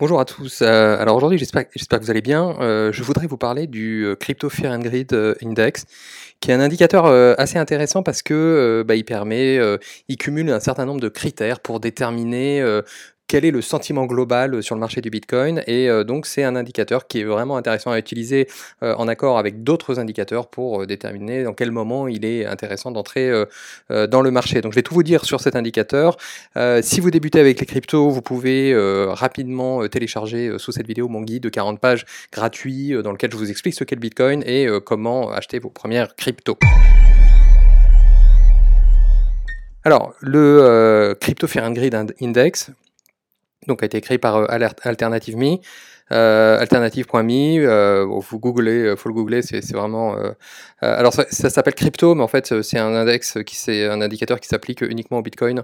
Bonjour à tous. Euh, alors aujourd'hui, j'espère que vous allez bien. Euh, je voudrais vous parler du euh, Crypto Fear and Greed Index, qui est un indicateur assez intéressant parce que bah, il permet, il cumule un certain nombre de critères pour déterminer quel est le sentiment global sur le marché du Bitcoin et euh, donc c'est un indicateur qui est vraiment intéressant à utiliser euh, en accord avec d'autres indicateurs pour euh, déterminer dans quel moment il est intéressant d'entrer euh, euh, dans le marché. Donc je vais tout vous dire sur cet indicateur. Euh, si vous débutez avec les cryptos, vous pouvez euh, rapidement euh, télécharger euh, sous cette vidéo mon guide de 40 pages gratuit euh, dans lequel je vous explique ce qu'est le Bitcoin et euh, comment acheter vos premières cryptos. Alors, le euh, Crypto Fear and Greed Index, donc a été créé par euh, Alternative Me. Euh, alternative.me, euh, vous googlez, euh, faut le googler, c'est vraiment. Euh, euh, alors ça, s'appelle crypto, mais en fait c'est un index qui c'est un indicateur qui s'applique uniquement au Bitcoin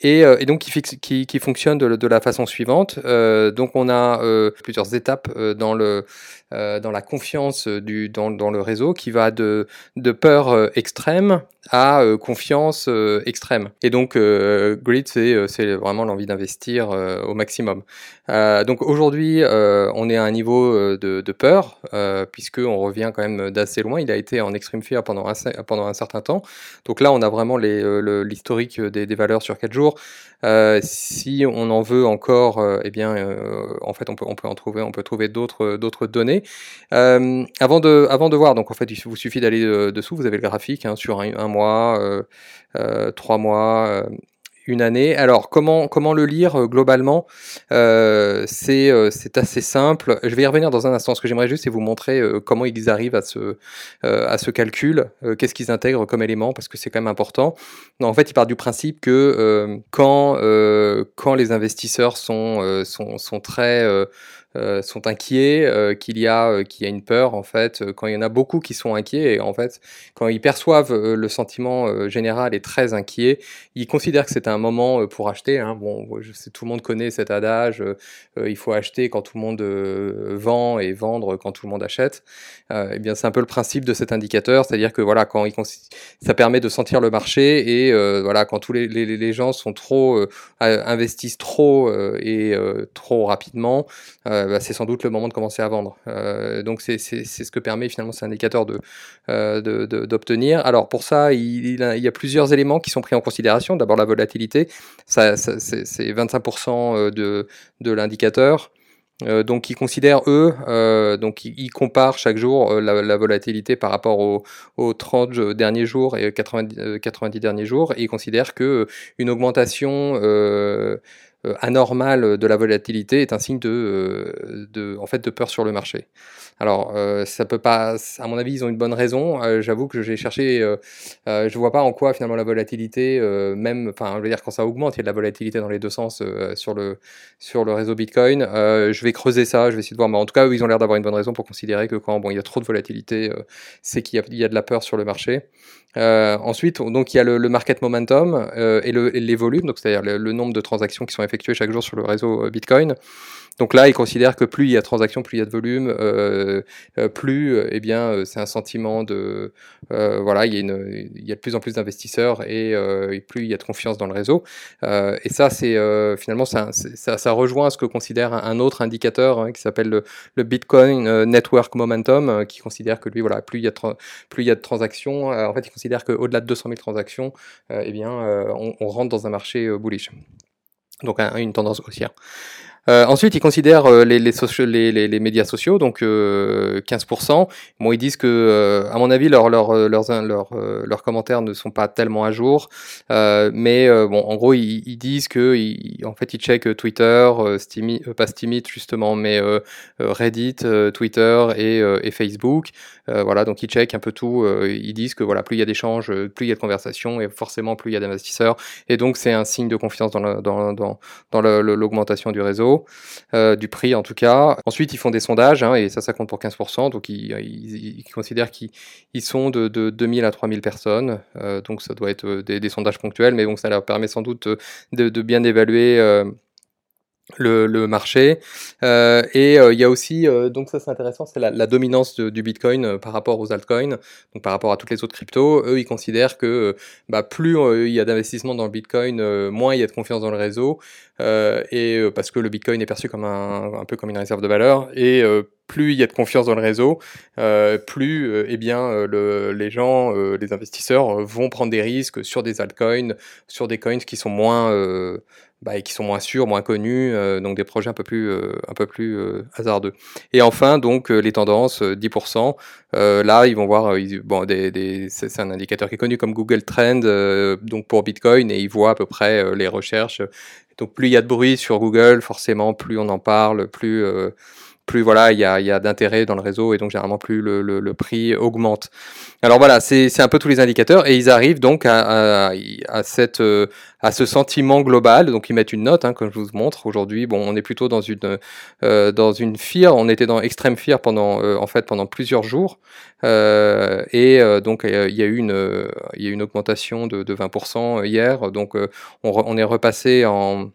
et, euh, donc qui, fonctionne de, de, la façon suivante. Euh, donc on a plusieurs étapes dans le dans la confiance du dans, dans le réseau qui va de de peur extrême à confiance extrême. Et donc greed c'est vraiment l'envie d'investir au maximum. donc aujourd'hui euh, on est à un niveau euh, de, de peur, euh, puisqu'on revient quand même d'assez loin. Il a été en extreme fear pendant un, pendant un certain temps. Donc là, on a vraiment l'historique des, valeurs sur 4 jours. Euh, si on en veut encore, euh, eh bien, euh, en fait, on peut, on peut en trouver, trouver d'autres données. Avant de, avant de voir, donc en fait, il vous suffit d'aller dessous. Vous avez le graphique hein, sur un, mois, trois mois une année. Alors comment le lire euh, globalement? Euh, C'est euh, assez simple. Je vais y revenir dans un instant. Ce que j'aimerais juste c'est vous montrer euh, comment ils arrivent à ce euh, calcul. Euh, qu'est-ce qu'ils intègrent comme élément parce que c'est quand même important. En fait, ils partent du principe que quand les investisseurs sont très euh, sont inquiets, euh, qu'il y a euh, qu'il y a une peur en fait, quand il y en a beaucoup qui sont inquiets et en fait quand ils perçoivent le sentiment général est très inquiet, ils considèrent que c'est un moment pour acheter. Hein. Bon, je sais, tout le monde connaît cet adage, il faut acheter quand tout le monde vend et vendre quand tout le monde achète. eh bien, c'est un peu le principe de cet indicateur, c'est-à-dire que voilà, quand il ça permet de sentir le marché et voilà, quand tous les, les, gens sont trop investissent trop et trop rapidement bah, c'est sans doute le moment de commencer à vendre. Euh, donc c'est ce que permet finalement cet indicateur euh, d'obtenir. De, Alors pour ça, il, y a plusieurs éléments qui sont pris en considération. D'abord la volatilité, ça, c'est 25% euh, de, de l'indicateur. Euh, donc ils considèrent eux, euh, donc ils, comparent chaque jour euh, la, la, volatilité par rapport aux, aux 30 derniers jours et 90, 90 derniers jours, et ils considèrent que une augmentation euh, anormal de la volatilité est un signe de, euh, de, en fait, de peur sur le marché. Alors, euh, ça peut pas, à mon avis, ils ont une bonne raison. Euh, J'avoue que j'ai cherché, euh, euh, je vois pas en quoi finalement la volatilité, même, enfin, je veux dire quand ça augmente, il y a de la volatilité dans les deux sens sur le sur le réseau Bitcoin. je vais creuser ça, je vais essayer de voir. Mais en tout cas, ils ont l'air d'avoir une bonne raison pour considérer que quand bon, il y a trop de volatilité, c'est qu'il y, y, a de la peur sur le marché. ensuite, donc il y a le, market momentum et les volumes, donc c'est-à-dire le, le nombre de transactions qui sont effectuées chaque jour sur le réseau Bitcoin. Donc là, ils considèrent que plus il y a de transactions, plus il y a de volume, euh, euh plus, euh, eh bien, euh, c'est un sentiment de, euh, voilà, il y, a de plus en plus d'investisseurs et, plus il y a de confiance dans le réseau. et ça, c'est finalement, ça, rejoint ce que considère un, autre indicateur hein, qui s'appelle le, Bitcoin Network Momentum, qui considère que lui, voilà, plus il y a de, transactions, en fait, il considère qu'au-delà de 200 000 transactions, eh bien, on, rentre dans un marché bullish. Donc un, une tendance haussière. Euh, ensuite, ils considèrent euh, les, les, les, les, les, médias sociaux, donc euh, 15%. Bon, ils disent que, euh, à mon avis, euh, leurs, leurs, commentaires ne sont pas tellement à jour. mais bon, en gros, ils, ils disent que, ils, en fait, ils checkent Twitter, pas Steemit justement, mais Reddit, Twitter et, et Facebook. voilà, donc ils checkent un peu tout. ils disent que voilà, plus il y a d'échanges, plus il y a de conversations, et forcément plus il y a d'investisseurs. Et donc, c'est un signe de confiance dans, le, dans, dans, dans l'augmentation du réseau euh, du prix en tout cas. Ensuite, ils font des sondages, hein, et ça, ça compte pour 15%, donc ils, considèrent qu'ils sont de, de 2000 à 3000 personnes, euh, donc ça doit être euh, des, sondages ponctuels, mais bon, ça leur permet sans doute de bien évaluer le, marché. Euh, et euh, il y a aussi, euh, donc ça c'est intéressant, c'est la, dominance du Bitcoin par rapport aux altcoins, donc par rapport à toutes les autres cryptos. Eux, ils considèrent que bah, plus il y a d'investissement dans le Bitcoin, moins il y a de confiance dans le réseau, et parce que le Bitcoin est perçu comme un, un peu comme une réserve de valeur, et plus il y a de confiance dans le réseau, plus eh bien le, les gens, les investisseurs vont prendre des risques sur des altcoins, sur des coins qui sont moins bah, et qui sont moins sûrs, moins connus, euh, donc des projets un peu plus, euh, un peu plus euh, hasardeux. Et enfin, donc les tendances, 10%. là, ils vont voir, bon, des, des, c'est un indicateur qui est connu comme Google Trend, donc pour Bitcoin, et ils voient à peu près les recherches. Donc plus il y a de bruit sur Google, forcément, plus on en parle, plus plus voilà, il y a, y a d'intérêt dans le réseau et donc généralement plus le, le, le prix augmente. Alors voilà, c'est un peu tous les indicateurs et ils arrivent donc à, à, à, cette, euh, à ce sentiment global. Donc ils mettent une note, hein, comme je vous montre aujourd'hui. Bon, on est plutôt dans une euh, dans une fear. On était dans extrême fear pendant euh, en fait pendant plusieurs jours euh, et donc il y a eu une il y a une augmentation de, de 20% hier. Donc on, on est repassé en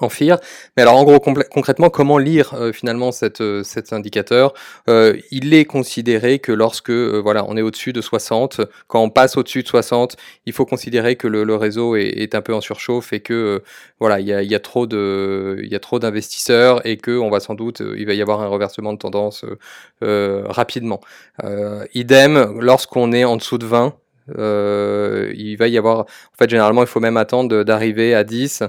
en. Mais alors en gros concrètement, comment lire euh, finalement euh, cet indicateur? Euh, Il est considéré que lorsque voilà on est au-dessus de 60, quand on passe au-dessus de 60, il faut considérer que le, réseau est, un peu en surchauffe et que voilà il y a, y a, trop de il y a trop d'investisseurs et que on va sans doute il va y avoir un reversement de tendance rapidement. idem lorsqu'on est en dessous de 20 euh, il va y avoir, en fait, généralement, il faut même attendre d'arriver à 10,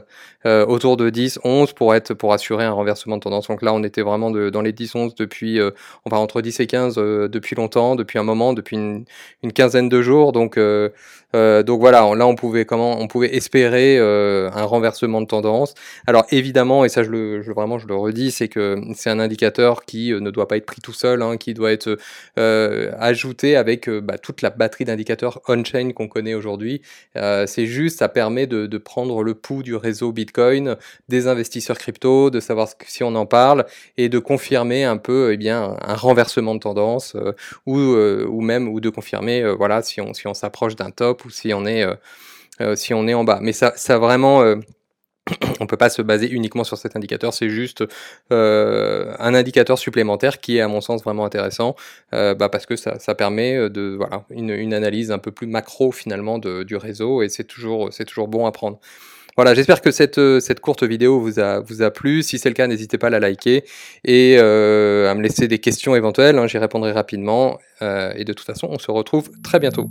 euh, autour de 10, 11 pour être, pour assurer un renversement de tendance. Donc là, on était vraiment dans les 10, 11 depuis, euh, enfin, entre 10 et 15 euh, depuis longtemps, depuis un moment, depuis une, quinzaine de jours. Donc, donc voilà, là, on pouvait comment, on pouvait espérer un renversement de tendance. Alors évidemment, et ça, je le, vraiment, je le redis, c'est que c'est un indicateur qui ne doit pas être pris tout seul, hein, qui doit être ajouté avec bah, toute la batterie d'indicateurs on-chain qu'on connaît aujourd'hui. Euh, c'est juste, ça permet de, de, prendre le pouls du réseau Bitcoin, des investisseurs crypto, de savoir si on en parle et de confirmer un peu eh bien, un renversement de tendance euh, ou, euh, ou même ou de confirmer euh, voilà, si on, si on s'approche d'un top ou si on est, si on est en bas. Mais ça, ça vraiment on peut pas se baser uniquement sur cet indicateur, c'est juste euh, un indicateur supplémentaire qui est à mon sens vraiment intéressant, euh, bah parce que ça, permet de voilà une, analyse un peu plus macro finalement du réseau et c'est toujours bon à prendre. Voilà, j'espère que cette, courte vidéo vous a, plu. Si c'est le cas, n'hésitez pas à la liker et euh, à me laisser des questions éventuelles. Hein, J'y répondrai rapidement. Euh, et de toute façon, on se retrouve très bientôt.